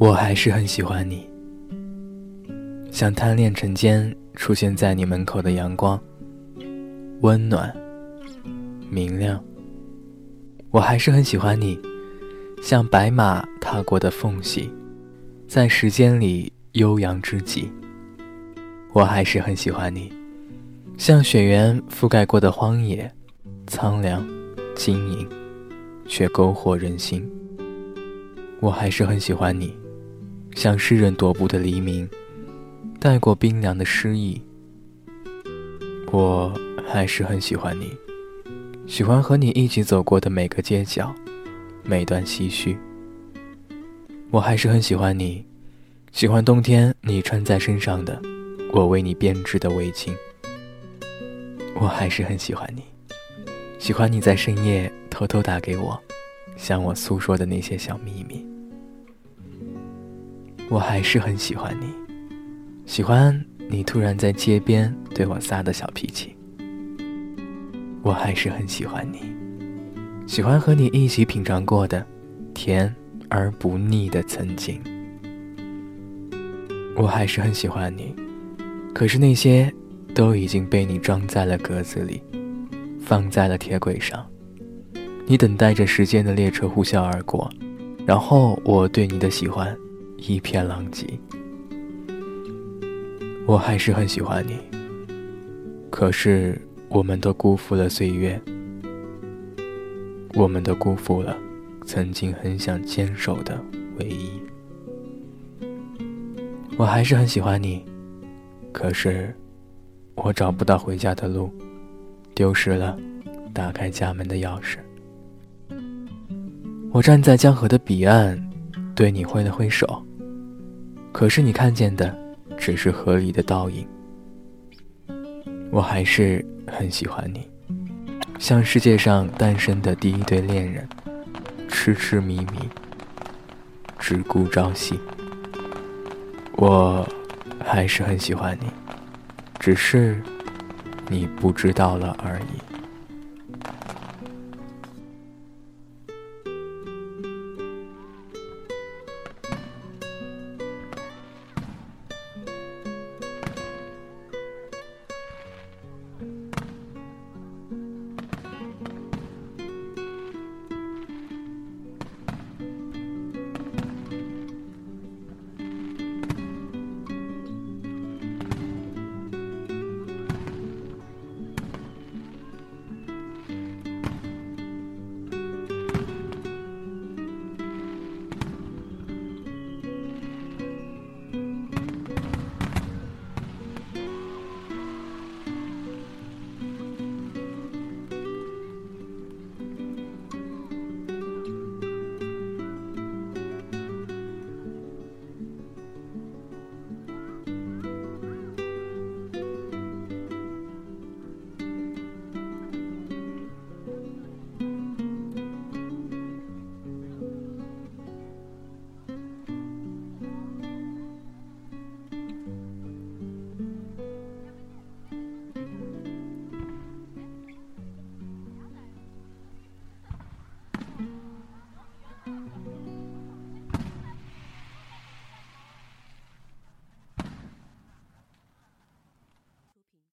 我还是很喜欢你，像贪恋晨间出现在你门口的阳光，温暖、明亮。我还是很喜欢你，像白马踏过的缝隙，在时间里悠扬之极。我还是很喜欢你，像雪原覆盖过的荒野，苍凉、晶莹，却勾惑人心。我还是很喜欢你。像诗人踱步的黎明，带过冰凉的诗意。我还是很喜欢你，喜欢和你一起走过的每个街角，每段唏嘘。我还是很喜欢你，喜欢冬天你穿在身上的，我为你编织的围巾。我还是很喜欢你，喜欢你在深夜偷偷打给我，向我诉说的那些小秘密。我还是很喜欢你，喜欢你突然在街边对我撒的小脾气。我还是很喜欢你，喜欢和你一起品尝过的甜而不腻的曾经。我还是很喜欢你，可是那些都已经被你装在了格子里，放在了铁轨上。你等待着时间的列车呼啸而过，然后我对你的喜欢。一片狼藉，我还是很喜欢你。可是，我们都辜负了岁月，我们都辜负了曾经很想坚守的唯一。我还是很喜欢你，可是，我找不到回家的路，丢失了打开家门的钥匙。我站在江河的彼岸，对你挥了挥手。可是你看见的，只是河里的倒影。我还是很喜欢你，像世界上诞生的第一对恋人，痴痴迷迷，只顾朝夕。我还是很喜欢你，只是你不知道了而已。